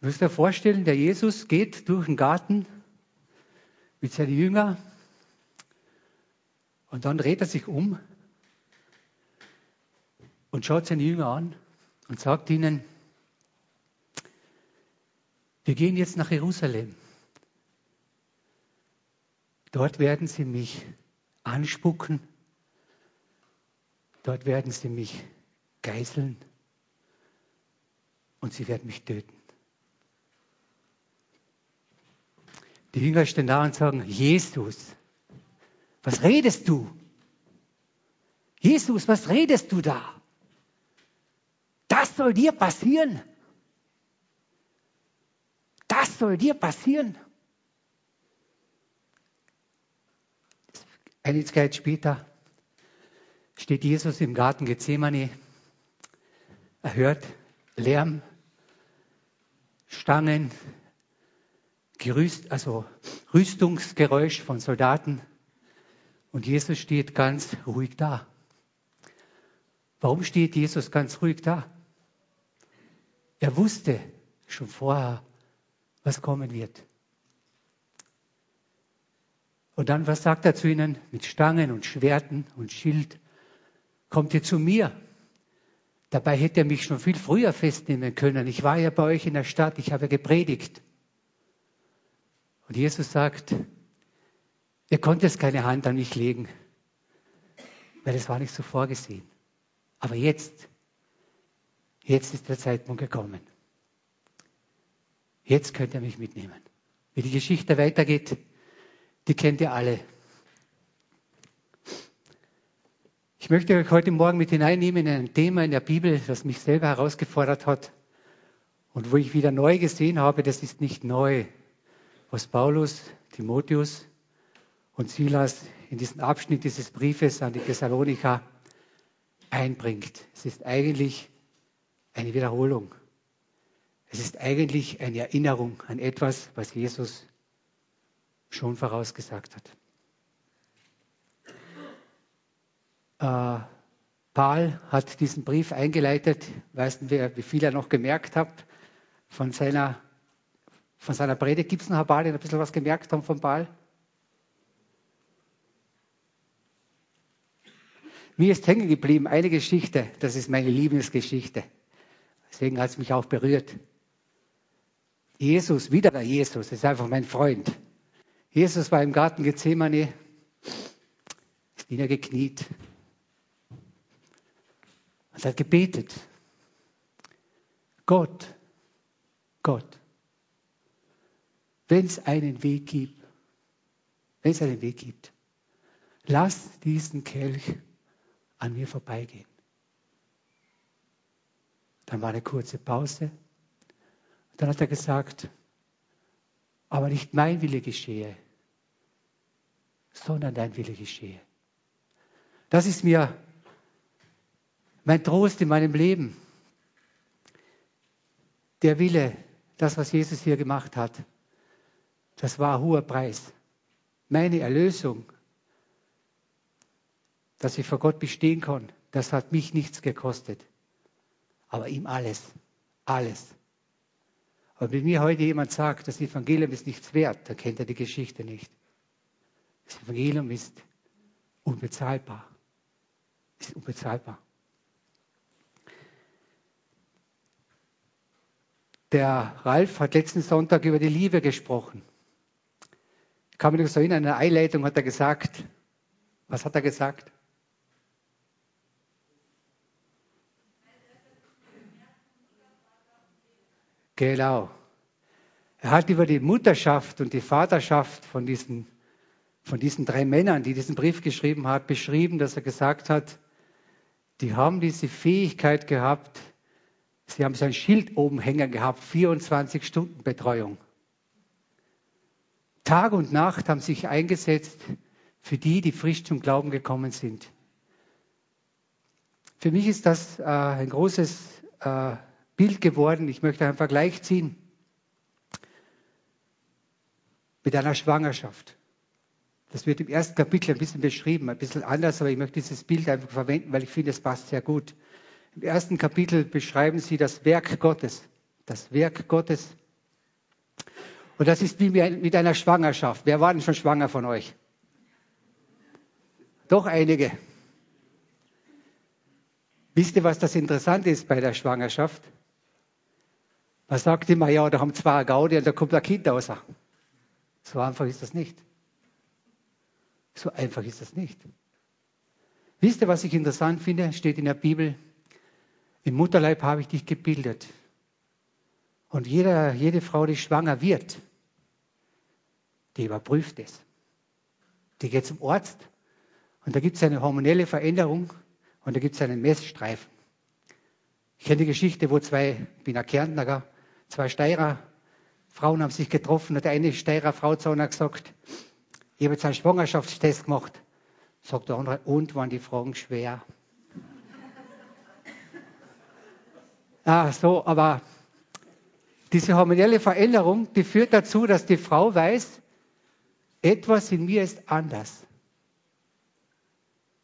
Ihr müsst euch vorstellen, der Jesus geht durch den Garten mit seinen Jüngern und dann dreht er sich um und schaut seine Jünger an und sagt ihnen, wir gehen jetzt nach Jerusalem. Dort werden sie mich anspucken. Dort werden sie mich geißeln. Und sie werden mich töten. Die Jünger stehen da und sagen, Jesus, was redest du? Jesus, was redest du da? Das soll dir passieren? Das soll dir passieren? Eine Zeit später steht Jesus im Garten Gethsemane. Er hört Lärm, Stangen, Gerüst, also Rüstungsgeräusch von Soldaten. Und Jesus steht ganz ruhig da. Warum steht Jesus ganz ruhig da? Er wusste schon vorher, was kommen wird. Und dann, was sagt er zu ihnen? Mit Stangen und Schwerten und Schild. Kommt ihr zu mir? Dabei hätte er mich schon viel früher festnehmen können. Ich war ja bei euch in der Stadt, ich habe gepredigt. Und Jesus sagt, ihr konntet keine Hand an mich legen, weil es war nicht so vorgesehen. Aber jetzt, jetzt ist der Zeitpunkt gekommen. Jetzt könnt ihr mich mitnehmen. Wie die Geschichte weitergeht, die kennt ihr alle. Ich möchte euch heute Morgen mit hineinnehmen in ein Thema in der Bibel, das mich selber herausgefordert hat und wo ich wieder neu gesehen habe, das ist nicht neu, was Paulus, Timotheus und Silas in diesem Abschnitt dieses Briefes an die Thessalonicher einbringt. Es ist eigentlich eine Wiederholung. Es ist eigentlich eine Erinnerung an etwas, was Jesus schon vorausgesagt hat. Äh, Paul hat diesen Brief eingeleitet, weiß nicht, wie viel er noch gemerkt hat von seiner, von seiner Predigt. Gibt es noch ein paar, die ein bisschen was gemerkt haben von Paul? Mir ist hängen geblieben eine Geschichte, das ist meine Lieblingsgeschichte. Deswegen hat es mich auch berührt. Jesus, wieder der Jesus, ist einfach mein Freund. Jesus war im Garten Gethsemane, ist niedergekniet und hat gebetet. Gott, Gott, wenn es einen Weg gibt, wenn es einen Weg gibt, lass diesen Kelch an mir vorbeigehen. Dann war eine kurze Pause. Dann hat er gesagt, aber nicht mein Wille geschehe, sondern dein Wille geschehe. Das ist mir mein Trost in meinem Leben. Der Wille, das, was Jesus hier gemacht hat, das war ein hoher Preis. Meine Erlösung, dass ich vor Gott bestehen kann, das hat mich nichts gekostet. Aber ihm alles, alles. Aber wenn mir heute jemand sagt, das Evangelium ist nichts wert, dann kennt er die Geschichte nicht. Das Evangelium ist unbezahlbar. Ist unbezahlbar. Der Ralf hat letzten Sonntag über die Liebe gesprochen. Kann mich noch so erinnern, in einer Einleitung hat er gesagt, was hat er gesagt? Genau. Er hat über die Mutterschaft und die Vaterschaft von diesen, von diesen drei Männern, die diesen Brief geschrieben haben, beschrieben, dass er gesagt hat, die haben diese Fähigkeit gehabt, sie haben so ein Schild oben hängen gehabt, 24 Stunden Betreuung. Tag und Nacht haben sich eingesetzt für die, die frisch zum Glauben gekommen sind. Für mich ist das äh, ein großes äh, Bild geworden. Ich möchte einen Vergleich ziehen mit einer Schwangerschaft. Das wird im ersten Kapitel ein bisschen beschrieben, ein bisschen anders, aber ich möchte dieses Bild einfach verwenden, weil ich finde, es passt sehr gut. Im ersten Kapitel beschreiben sie das Werk Gottes. Das Werk Gottes Und das ist wie mit einer Schwangerschaft. Wer war denn schon schwanger von euch? Doch einige. Wisst ihr, was das Interessante ist bei der Schwangerschaft? Man sagt immer, ja, da haben zwei Gaudi und da kommt ein Kind raus. So einfach ist das nicht. So einfach ist das nicht. Wisst ihr, was ich interessant finde? Steht in der Bibel, im Mutterleib habe ich dich gebildet. Und jeder, jede Frau, die schwanger wird, die überprüft es. Die geht zum Arzt und da gibt es eine hormonelle Veränderung und da gibt es einen Messstreifen. Ich kenne die Geschichte, wo zwei, ich bin ein Kärntner, zwei Steirer Frauen haben sich getroffen und eine Steirer Frau zu einer gesagt, ich habe jetzt einen Schwangerschaftstest gemacht. Sagt der andere, und waren die Fragen schwer? ah, so, aber diese hormonelle Veränderung, die führt dazu, dass die Frau weiß, etwas in mir ist anders.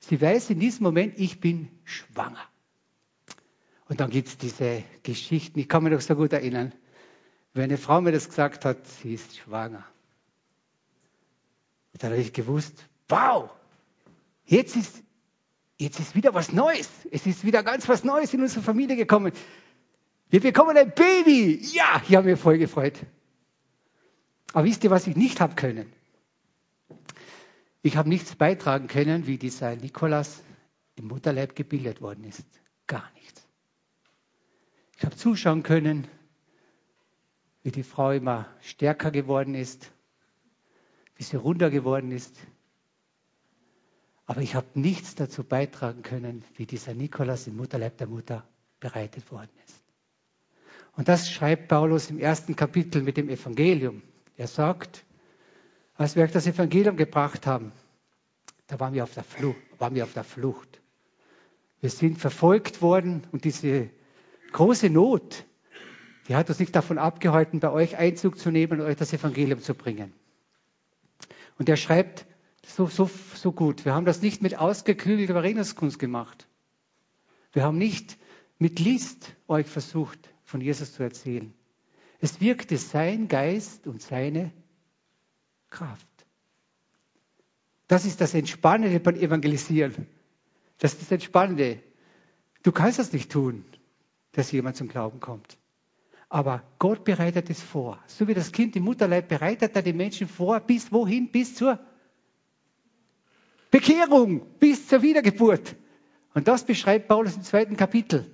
Sie weiß in diesem Moment, ich bin schwanger. Und dann gibt es diese Geschichten, ich kann mich noch so gut erinnern, wenn eine Frau mir das gesagt hat, sie ist schwanger. Dann habe ich gewusst, wow, jetzt ist, jetzt ist wieder was Neues. Es ist wieder ganz was Neues in unsere Familie gekommen. Wir bekommen ein Baby. Ja, ich habe mich voll gefreut. Aber wisst ihr, was ich nicht habe können? Ich habe nichts beitragen können, wie dieser Nikolas im Mutterleib gebildet worden ist. Gar nichts. Ich habe zuschauen können, wie die Frau immer stärker geworden ist, wie sie runter geworden ist. Aber ich habe nichts dazu beitragen können, wie dieser Nikolas im Mutterleib der Mutter bereitet worden ist. Und das schreibt Paulus im ersten Kapitel mit dem Evangelium. Er sagt, als wir euch das Evangelium gebracht haben, da waren wir auf der Flucht. Waren wir auf der Flucht. Wir sind verfolgt worden und diese große Not, die hat uns nicht davon abgehalten, bei euch Einzug zu nehmen und euch das Evangelium zu bringen. Und er schreibt so, so, so gut. Wir haben das nicht mit ausgeklügelter Redenskunst gemacht. Wir haben nicht mit List euch versucht, von Jesus zu erzählen. Es wirkte sein Geist und seine Kraft. Das ist das Entspannende beim Evangelisieren. Das ist das Entspannende. Du kannst das nicht tun, dass jemand zum Glauben kommt. Aber Gott bereitet es vor. So wie das Kind im Mutterleib bereitet er die Menschen vor, bis wohin? Bis zur Bekehrung, bis zur Wiedergeburt. Und das beschreibt Paulus im zweiten Kapitel.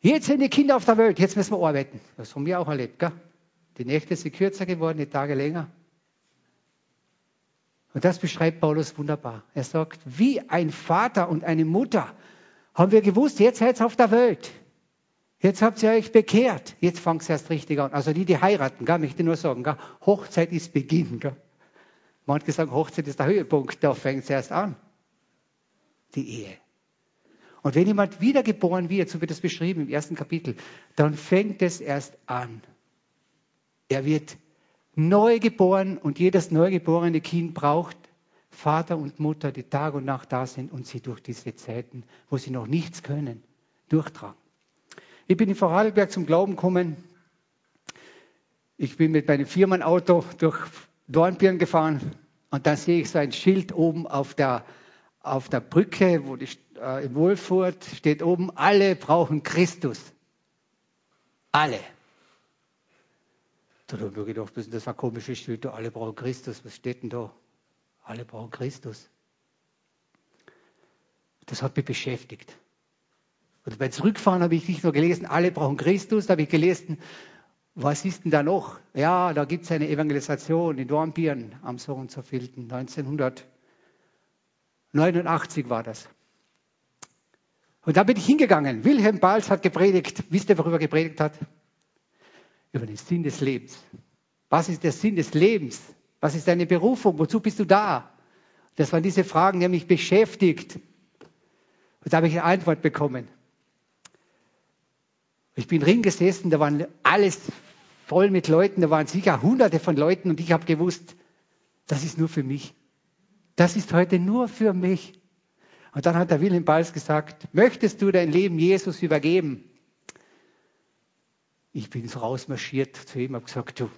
Jetzt sind die Kinder auf der Welt, jetzt müssen wir arbeiten. Das haben wir auch erlebt, gell? Die Nächte sind kürzer geworden, die Tage länger. Und das beschreibt Paulus wunderbar. Er sagt, wie ein Vater und eine Mutter haben wir gewusst, jetzt seid ihr auf der Welt. Jetzt habt ihr euch bekehrt. Jetzt fangt es erst richtig an. Also die, die heiraten, gell, möchte nur sagen, gell, Hochzeit ist Beginn. Gell. Man hat gesagt, Hochzeit ist der Höhepunkt, da fängt es erst an. Die Ehe. Und wenn jemand wiedergeboren wird, so wird es beschrieben im ersten Kapitel, dann fängt es erst an. Er wird neu geboren und jedes neugeborene Kind braucht Vater und Mutter, die Tag und Nacht da sind und sie durch diese Zeiten, wo sie noch nichts können, durchtragen. Ich bin in Vorarlberg zum Glauben gekommen. Ich bin mit meinem Firmenauto durch Dornbirn gefahren und dann sehe ich so ein Schild oben auf der, auf der Brücke, wo die, äh, in Wohlfurt steht oben, alle brauchen Christus. Alle. Da habe ich mir gedacht, das komisches Schild, da alle brauchen Christus. Was steht denn da? Alle brauchen Christus. Das hat mich beschäftigt. Und beim Zurückfahren habe ich nicht nur gelesen, alle brauchen Christus, da habe ich gelesen, was ist denn da noch? Ja, da gibt es eine Evangelisation in Dornbirn am so und so vielten, 1989 war das. Und da bin ich hingegangen. Wilhelm Balz hat gepredigt. Wisst ihr, worüber er gepredigt hat? Über den Sinn des Lebens. Was ist der Sinn des Lebens? Was ist deine Berufung? Wozu bist du da? Das waren diese Fragen, die haben mich beschäftigt. Und da habe ich eine Antwort bekommen. Ich bin drin gesessen, da waren alles voll mit Leuten, da waren sicher hunderte von Leuten und ich habe gewusst, das ist nur für mich. Das ist heute nur für mich. Und dann hat der Wilhelm Balz gesagt, möchtest du dein Leben Jesus übergeben? Ich bin so rausmarschiert zu ihm, habe gesagt, du,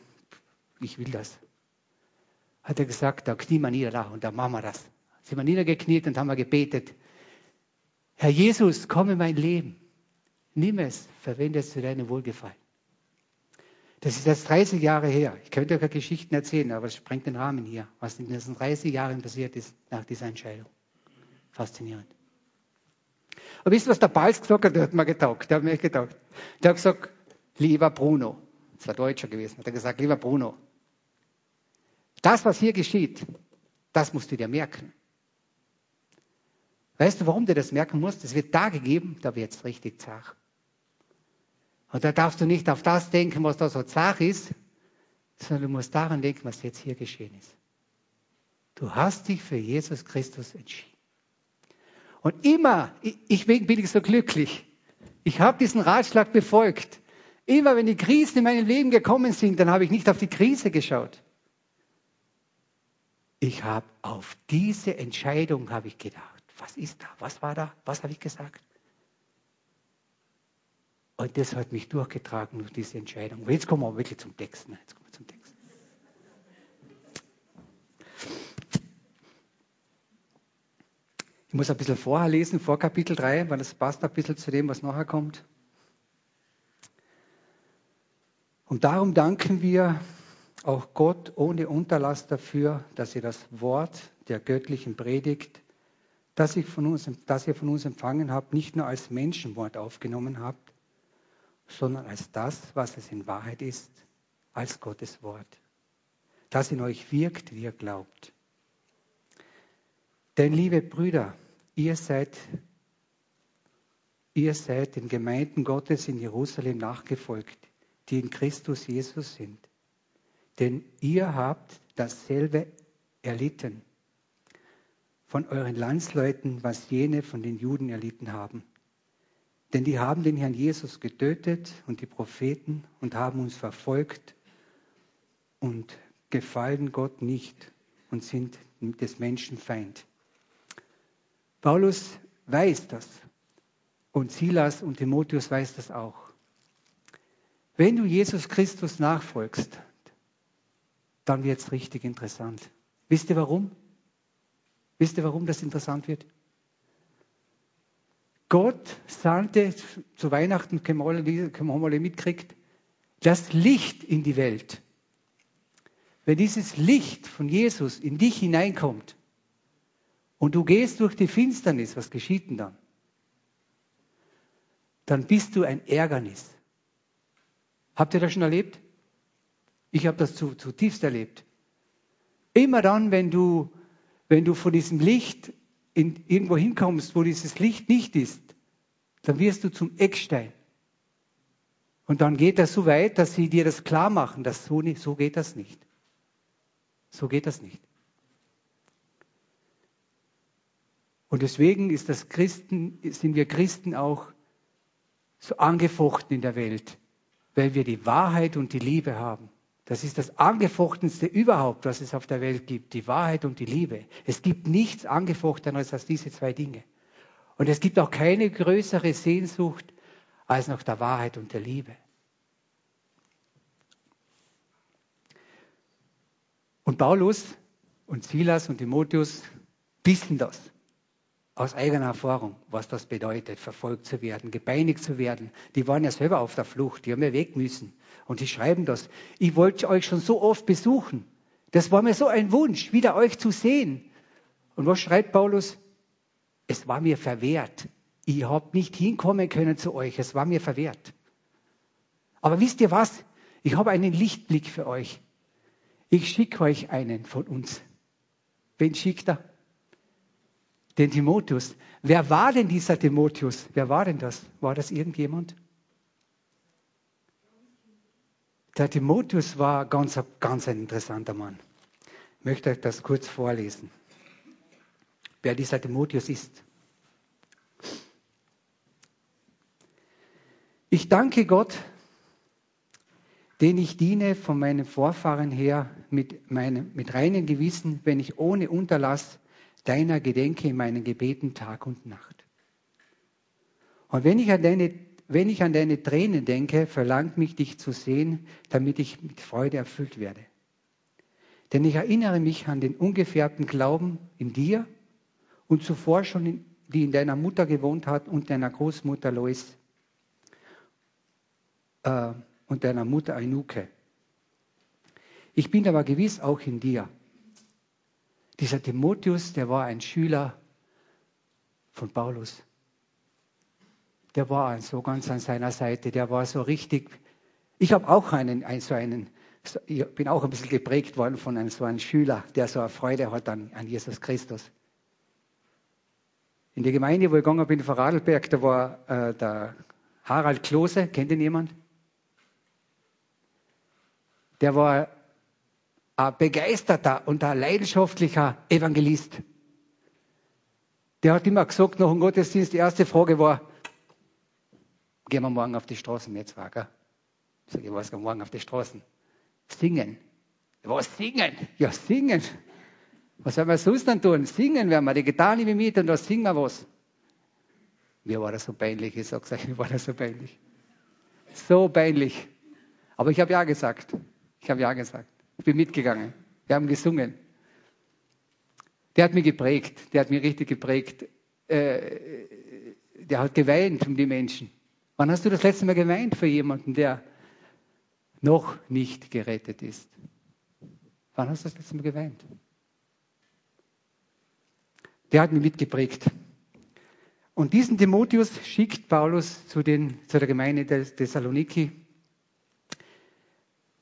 ich will das. Hat er gesagt, da knien wir nieder da und da machen wir das. Sind wir niedergekniet und haben wir gebetet. Herr Jesus, komm in mein Leben. Nimm es, verwende es zu deinem Wohlgefallen. Das ist jetzt 30 Jahre her. Ich könnte euch Geschichten erzählen, aber es sprengt den Rahmen hier, was in diesen 30 Jahren passiert ist nach dieser Entscheidung. Faszinierend. Aber wisst ihr, was der Balz gesagt hat? Der hat mir getaugt. Der hat mir getaugt. Der hat gesagt, lieber Bruno, das war Deutscher gewesen, hat er gesagt, lieber Bruno, das, was hier geschieht, das musst du dir merken. Weißt du, warum du das merken musst? Es wird da gegeben, da wird es richtig zart. Und da darfst du nicht auf das denken, was da so zart ist, sondern du musst daran denken, was jetzt hier geschehen ist. Du hast dich für Jesus Christus entschieden. Und immer, ich bin ich so glücklich. Ich habe diesen Ratschlag befolgt. Immer wenn die Krisen in meinem Leben gekommen sind, dann habe ich nicht auf die Krise geschaut. Ich habe auf diese Entscheidung habe ich gedacht. Was ist da? Was war da? Was habe ich gesagt? Und das hat mich durchgetragen durch diese Entscheidung. Und jetzt kommen wir wirklich zum Text. Ne? Jetzt kommen wir zum Text. Ich muss ein bisschen vorher lesen, vor Kapitel 3, weil das passt ein bisschen zu dem, was nachher kommt. Und darum danken wir auch Gott ohne Unterlass dafür, dass ihr das Wort der göttlichen Predigt, das, ich von uns, das ihr von uns empfangen habt, nicht nur als Menschenwort aufgenommen habt, sondern als das, was es in Wahrheit ist, als Gottes Wort, das in euch wirkt, wie ihr glaubt. Denn liebe Brüder, ihr seid, ihr seid den Gemeinden Gottes in Jerusalem nachgefolgt, die in Christus Jesus sind. Denn ihr habt dasselbe erlitten von euren Landsleuten, was jene von den Juden erlitten haben. Denn die haben den Herrn Jesus getötet und die Propheten und haben uns verfolgt und gefallen Gott nicht und sind des Menschen Feind. Paulus weiß das und Silas und Timotheus weiß das auch. Wenn du Jesus Christus nachfolgst, dann wird es richtig interessant. Wisst ihr warum? Wisst ihr, warum das interessant wird? Gott sandte zu Weihnachten, wir alle mitkriegt, das Licht in die Welt. Wenn dieses Licht von Jesus in dich hineinkommt und du gehst durch die Finsternis, was geschieht denn dann? Dann bist du ein Ärgernis. Habt ihr das schon erlebt? Ich habe das zutiefst erlebt. Immer dann, wenn du, wenn du von diesem Licht in, irgendwo hinkommst, wo dieses Licht nicht ist, dann wirst du zum Eckstein. Und dann geht das so weit, dass sie dir das klar machen, dass so, nicht, so geht das nicht. So geht das nicht. Und deswegen ist das Christen, sind wir Christen auch so angefochten in der Welt, weil wir die Wahrheit und die Liebe haben. Das ist das angefochtenste überhaupt, was es auf der Welt gibt, die Wahrheit und die Liebe. Es gibt nichts angefochteneres als diese zwei Dinge. Und es gibt auch keine größere Sehnsucht als nach der Wahrheit und der Liebe. Und Paulus und Silas und Timotheus wissen das aus eigener Erfahrung, was das bedeutet, verfolgt zu werden, gepeinigt zu werden. Die waren ja selber auf der Flucht, die haben ja weg müssen. Und die schreiben das. Ich wollte euch schon so oft besuchen. Das war mir so ein Wunsch, wieder euch zu sehen. Und was schreibt Paulus? Es war mir verwehrt. Ich habe nicht hinkommen können zu euch. Es war mir verwehrt. Aber wisst ihr was? Ich habe einen Lichtblick für euch. Ich schicke euch einen von uns. Wen schickt er? Den Timotheus. Wer war denn dieser Timotheus? Wer war denn das? War das irgendjemand? Der Timotheus war ganz, ganz ein interessanter Mann. Ich möchte euch das kurz vorlesen, wer dieser Timotheus ist. Ich danke Gott, den ich diene von meinen Vorfahren her mit, meinem, mit reinem Gewissen, wenn ich ohne Unterlass deiner gedenke in meinen Gebeten Tag und Nacht. Und wenn ich an deine wenn ich an deine Tränen denke, verlangt mich, dich zu sehen, damit ich mit Freude erfüllt werde. Denn ich erinnere mich an den ungefärbten Glauben in dir und zuvor schon, in, die in deiner Mutter gewohnt hat und deiner Großmutter Lois äh, und deiner Mutter Ainuke. Ich bin aber gewiss auch in dir. Dieser Timotheus, der war ein Schüler von Paulus. Der war so ganz an seiner Seite, der war so richtig. Ich habe auch einen, einen, so einen, ich bin auch ein bisschen geprägt worden von einem so einem Schüler, der so eine Freude hat an, an Jesus Christus. In der Gemeinde, wo ich gegangen bin, in Vorarlberg, da war äh, der Harald Klose, kennt ihn jemand? Der war ein begeisterter und ein leidenschaftlicher Evangelist. Der hat immer gesagt, nach dem Gottesdienst, die erste Frage war, gehen wir morgen auf die Straßen jetzt war, gell? Ich, was gehen morgen auf die Straßen? Singen. Was singen? Ja, singen. Was sollen wir sonst dann tun? Singen werden wir, die Gitarre nehme mit und da singen wir was. Mir war das so peinlich, ich sag's euch, mir war das so peinlich. So peinlich. Aber ich habe ja gesagt. Ich habe ja gesagt. Ich bin mitgegangen. Wir haben gesungen. Der hat mich geprägt. Der hat mich richtig geprägt. Äh, der hat geweint um die Menschen. Wann hast du das letzte Mal geweint für jemanden, der noch nicht gerettet ist? Wann hast du das letzte Mal geweint? Der hat mich mitgeprägt. Und diesen Timotheus schickt Paulus zu, den, zu der Gemeinde des Thessaloniki,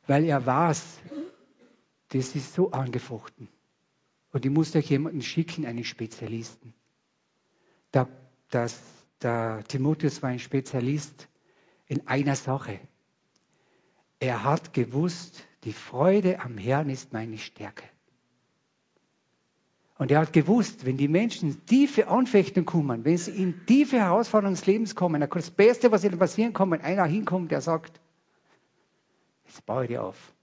weil er weiß, das ist so angefochten. Und ich muss euch jemanden schicken, einen Spezialisten. Der, das, der Timotheus war ein Spezialist in einer Sache. Er hat gewusst, die Freude am Herrn ist meine Stärke. Und er hat gewusst, wenn die Menschen tiefe Anfechtungen kommen, wenn sie in tiefe Herausforderungen des Lebens kommen, dann kann das Beste, was ihnen passieren kann, wenn einer hinkommt, der sagt, jetzt baue ich dir auf.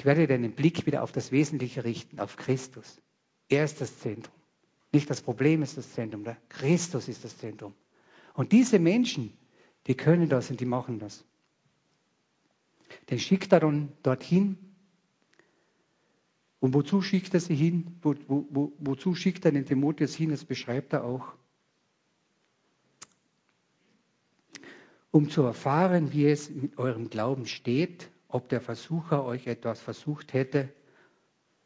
Ich werde deinen Blick wieder auf das Wesentliche richten, auf Christus. Er ist das Zentrum. Nicht das Problem ist das Zentrum, der Christus ist das Zentrum. Und diese Menschen, die können das und die machen das. Den schickt er dann dorthin, und wozu schickt er sie hin? Wo, wo, wo, wozu schickt er den Timotheus hin? Das beschreibt er auch. Um zu erfahren, wie es mit eurem Glauben steht, ob der Versucher euch etwas versucht hätte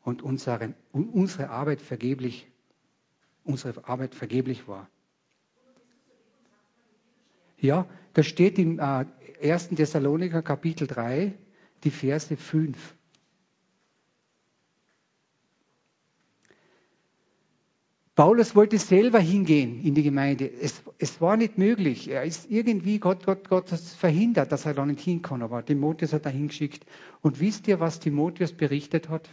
und unseren, unsere Arbeit vergeblich, unsere Arbeit vergeblich war. Ja, das steht im äh, 1. Thessaloniker Kapitel 3, die Verse 5. Paulus wollte selber hingehen in die Gemeinde. Es, es, war nicht möglich. Er ist irgendwie, Gott, Gott, Gott verhindert, dass er da nicht hin kann. Aber Timotheus hat er hingeschickt. Und wisst ihr, was Timotheus berichtet hat?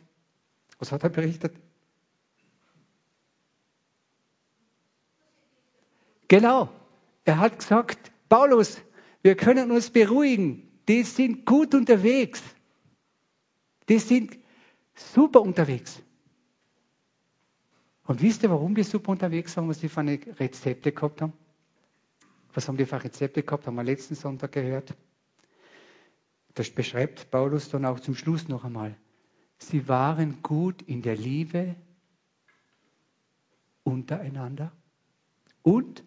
Was hat er berichtet? Genau. Er hat gesagt, Paulus, wir können uns beruhigen. Die sind gut unterwegs. Die sind super unterwegs. Und wisst ihr, warum die super unterwegs waren, was die für eine Rezepte gehabt haben? Was haben die für Rezepte gehabt? Haben wir letzten Sonntag gehört. Das beschreibt Paulus dann auch zum Schluss noch einmal. Sie waren gut in der Liebe untereinander und,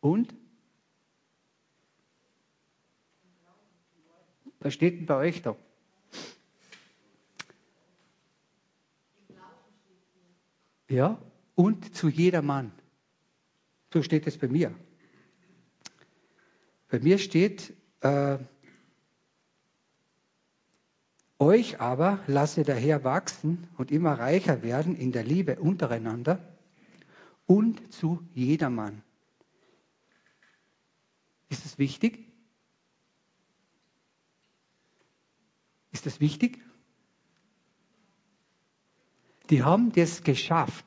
und, was steht denn bei euch da? Ja, und zu jedermann. So steht es bei mir. Bei mir steht, äh, euch aber lasse daher wachsen und immer reicher werden in der Liebe untereinander und zu jedermann. Ist das wichtig? Ist das wichtig? Die haben das geschafft.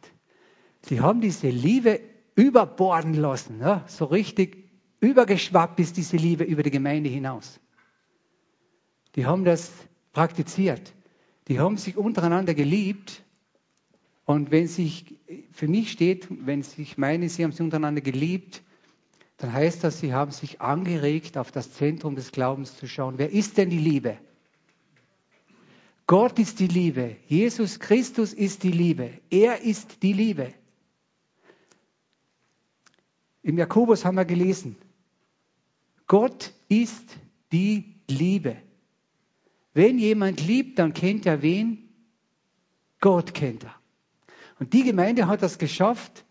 Die haben diese Liebe überborden lassen. Ja? So richtig übergeschwappt ist diese Liebe über die Gemeinde hinaus. Die haben das praktiziert. Die haben sich untereinander geliebt. Und wenn sich, für mich steht, wenn ich meine, sie haben sich untereinander geliebt, dann heißt das, sie haben sich angeregt, auf das Zentrum des Glaubens zu schauen. Wer ist denn die Liebe? Gott ist die Liebe. Jesus Christus ist die Liebe. Er ist die Liebe. Im Jakobus haben wir gelesen, Gott ist die Liebe. Wenn jemand liebt, dann kennt er wen? Gott kennt er. Und die Gemeinde hat das geschafft,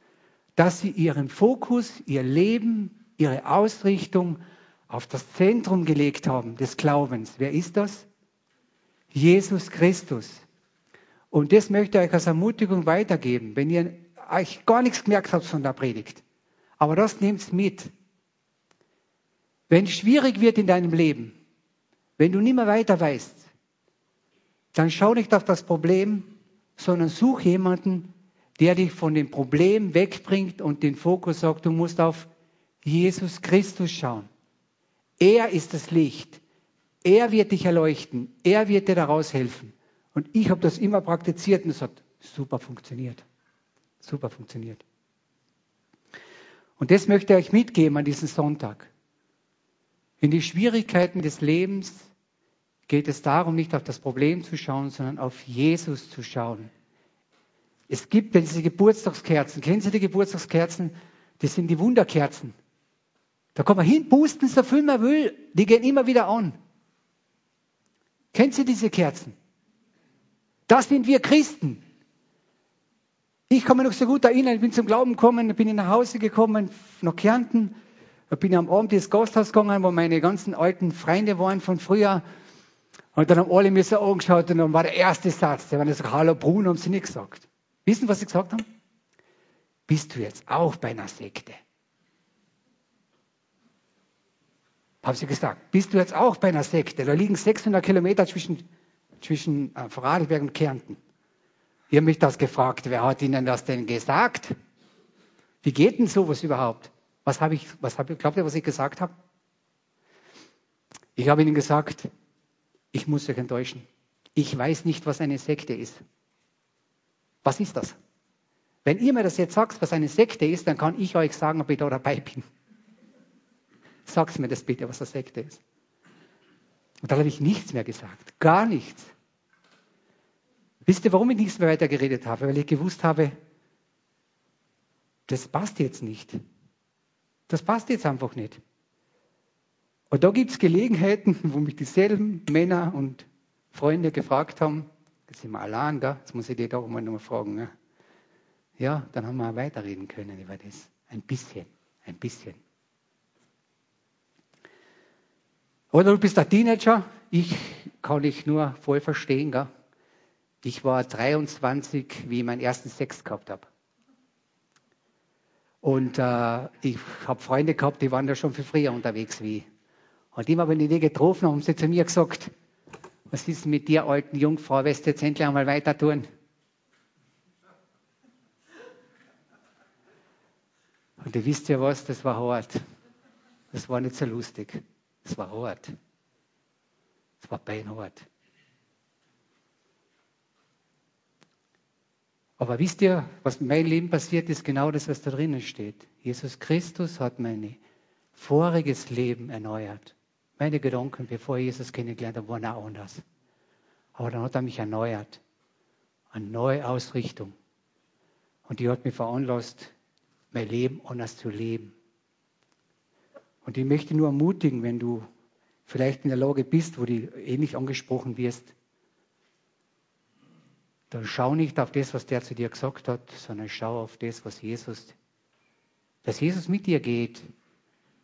dass sie ihren Fokus, ihr Leben, ihre Ausrichtung auf das Zentrum gelegt haben des Glaubens. Wer ist das? Jesus Christus. Und das möchte ich euch als Ermutigung weitergeben, wenn ihr euch gar nichts gemerkt habt von der Predigt. Aber das nehmt mit. Wenn es schwierig wird in deinem Leben, wenn du nicht mehr weiter weißt, dann schau nicht auf das Problem, sondern such jemanden, der dich von dem Problem wegbringt und den Fokus sagt, du musst auf Jesus Christus schauen. Er ist das Licht. Er wird dich erleuchten. Er wird dir daraus helfen. Und ich habe das immer praktiziert und es hat super funktioniert. Super funktioniert. Und das möchte ich euch mitgeben an diesem Sonntag. In die Schwierigkeiten des Lebens geht es darum, nicht auf das Problem zu schauen, sondern auf Jesus zu schauen. Es gibt diese Geburtstagskerzen. Kennen Sie die Geburtstagskerzen? Das sind die Wunderkerzen. Da kann man hinpusten, so viel man will. Die gehen immer wieder an. Kennen Sie diese Kerzen? Das sind wir Christen. Ich kann mich noch so gut erinnern, ich bin zum Glauben gekommen, bin nach Hause gekommen, nach Kärnten. Bin am Abend ins Gasthaus gegangen, wo meine ganzen alten Freunde waren von früher. Und dann haben alle mir so angeschaut und dann war der erste Satz, der war gesagt, hallo Bruno, haben sie nicht gesagt. Wissen, was sie gesagt haben? Bist du jetzt auch bei einer Sekte? Haben sie gesagt, bist du jetzt auch bei einer Sekte? Da liegen 600 Kilometer zwischen, zwischen äh, Vorarlberg und Kärnten. Ich habe mich das gefragt, wer hat Ihnen das denn gesagt? Wie geht denn sowas überhaupt? Was habe ich, was habe, glaubt ihr, was ich gesagt habe? Ich habe Ihnen gesagt, ich muss euch enttäuschen. Ich weiß nicht, was eine Sekte ist. Was ist das? Wenn ihr mir das jetzt sagt, was eine Sekte ist, dann kann ich euch sagen, ob ich da dabei bin. Sagt mir das bitte, was eine Sekte ist. Und da habe ich nichts mehr gesagt. Gar nichts. Wisst ihr, warum ich nichts mehr weiter geredet habe? Weil ich gewusst habe, das passt jetzt nicht. Das passt jetzt einfach nicht. Und da gibt es Gelegenheiten, wo mich dieselben Männer und Freunde gefragt haben, jetzt sind wir allein, gell? jetzt muss ich dir doch mal noch mal fragen. Ne? Ja, dann haben wir weiterreden können über das. Ein bisschen, ein bisschen. Oder du bist ein Teenager, ich kann dich nur voll verstehen. Gell? Ich war 23, wie ich meinen ersten Sex gehabt habe. Und äh, ich habe Freunde gehabt, die waren da schon viel früher unterwegs wie ich. Und immer, wenn ich die getroffen habe, haben sie zu mir gesagt, was ist mit dir, alten Jungfrau, wirst du jetzt endlich einmal weiter tun? Und ihr wisst ja was, das war hart. Das war nicht so lustig. Das war hart. Das war beinhart. Aber wisst ihr, was in meinem Leben passiert ist? Genau das, was da drinnen steht. Jesus Christus hat mein voriges Leben erneuert. Meine Gedanken, bevor ich Jesus kennengelernt habe, waren auch anders. Aber dann hat er mich erneuert. Eine neue Ausrichtung. Und die hat mich veranlasst, mein Leben anders zu leben. Und ich möchte nur ermutigen, wenn du vielleicht in der Lage bist, wo du ähnlich angesprochen wirst, dann schau nicht auf das, was der zu dir gesagt hat, sondern schau auf das, was Jesus, dass Jesus mit dir geht,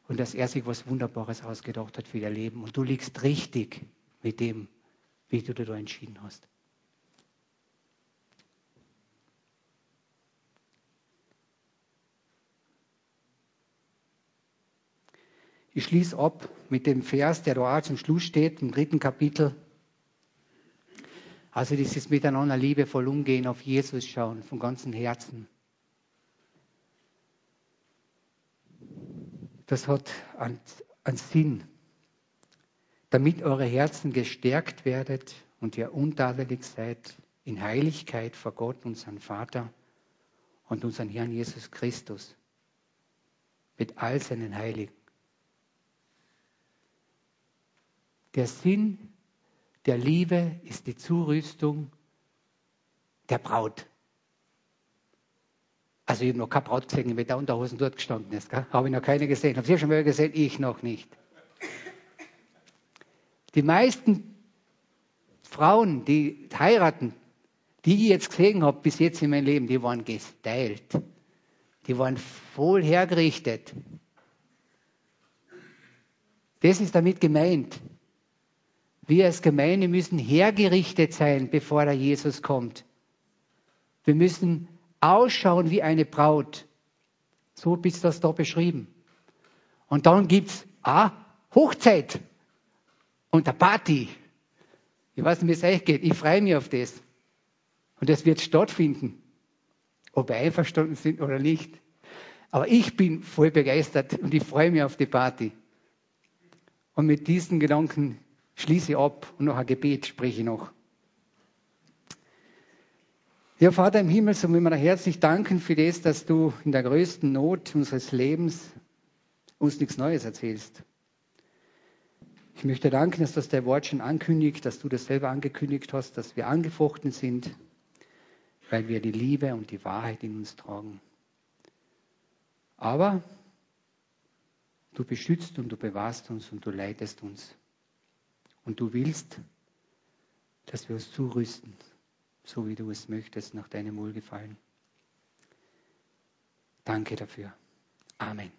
und dass er sich was Wunderbares ausgedacht hat für ihr Leben. Und du liegst richtig mit dem, wie du dir da entschieden hast. Ich schließe ab mit dem Vers, der da zum Schluss steht, im dritten Kapitel. Also dieses Miteinander liebevoll umgehen, auf Jesus schauen, von ganzem Herzen. das hat einen, Sinn, damit eure Herzen gestärkt werdet und ihr untadelig seid in Heiligkeit vor Gott, unseren Vater und unseren Herrn Jesus Christus, mit all seinen Heiligen. Der Sinn der Liebe ist die Zurüstung der Braut. Also ich habe noch keine Braut gesehen, mit der Unterhosen dort gestanden ist. Habe ich noch keine gesehen. Haben Sie schon mal gesehen? Ich noch nicht. Die meisten Frauen, die heiraten, die ich jetzt gesehen habe bis jetzt in meinem Leben, die waren gestylt. Die waren voll hergerichtet. Das ist damit gemeint. Wir als Gemeinde müssen hergerichtet sein, bevor der Jesus kommt. Wir müssen ausschauen wie eine Braut. So ist das da beschrieben. Und dann gibt es ah, Hochzeit und eine Party. Ich weiß nicht, wie es euch geht. Ich freue mich auf das. Und das wird stattfinden. Ob wir einverstanden sind oder nicht. Aber ich bin voll begeistert und ich freue mich auf die Party. Und mit diesen Gedanken schließe ab und noch ein Gebet spreche ich noch. Ja, Vater im Himmel, so will wir herzlich danken für das, dass du in der größten Not unseres Lebens uns nichts Neues erzählst. Ich möchte danken, dass das der Wort schon ankündigt, dass du das selber angekündigt hast, dass wir angefochten sind, weil wir die Liebe und die Wahrheit in uns tragen. Aber du beschützt und du bewahrst uns und du leitest uns. Und du willst, dass wir uns zurüsten, so wie du es möchtest, nach deinem Wohlgefallen. Danke dafür. Amen.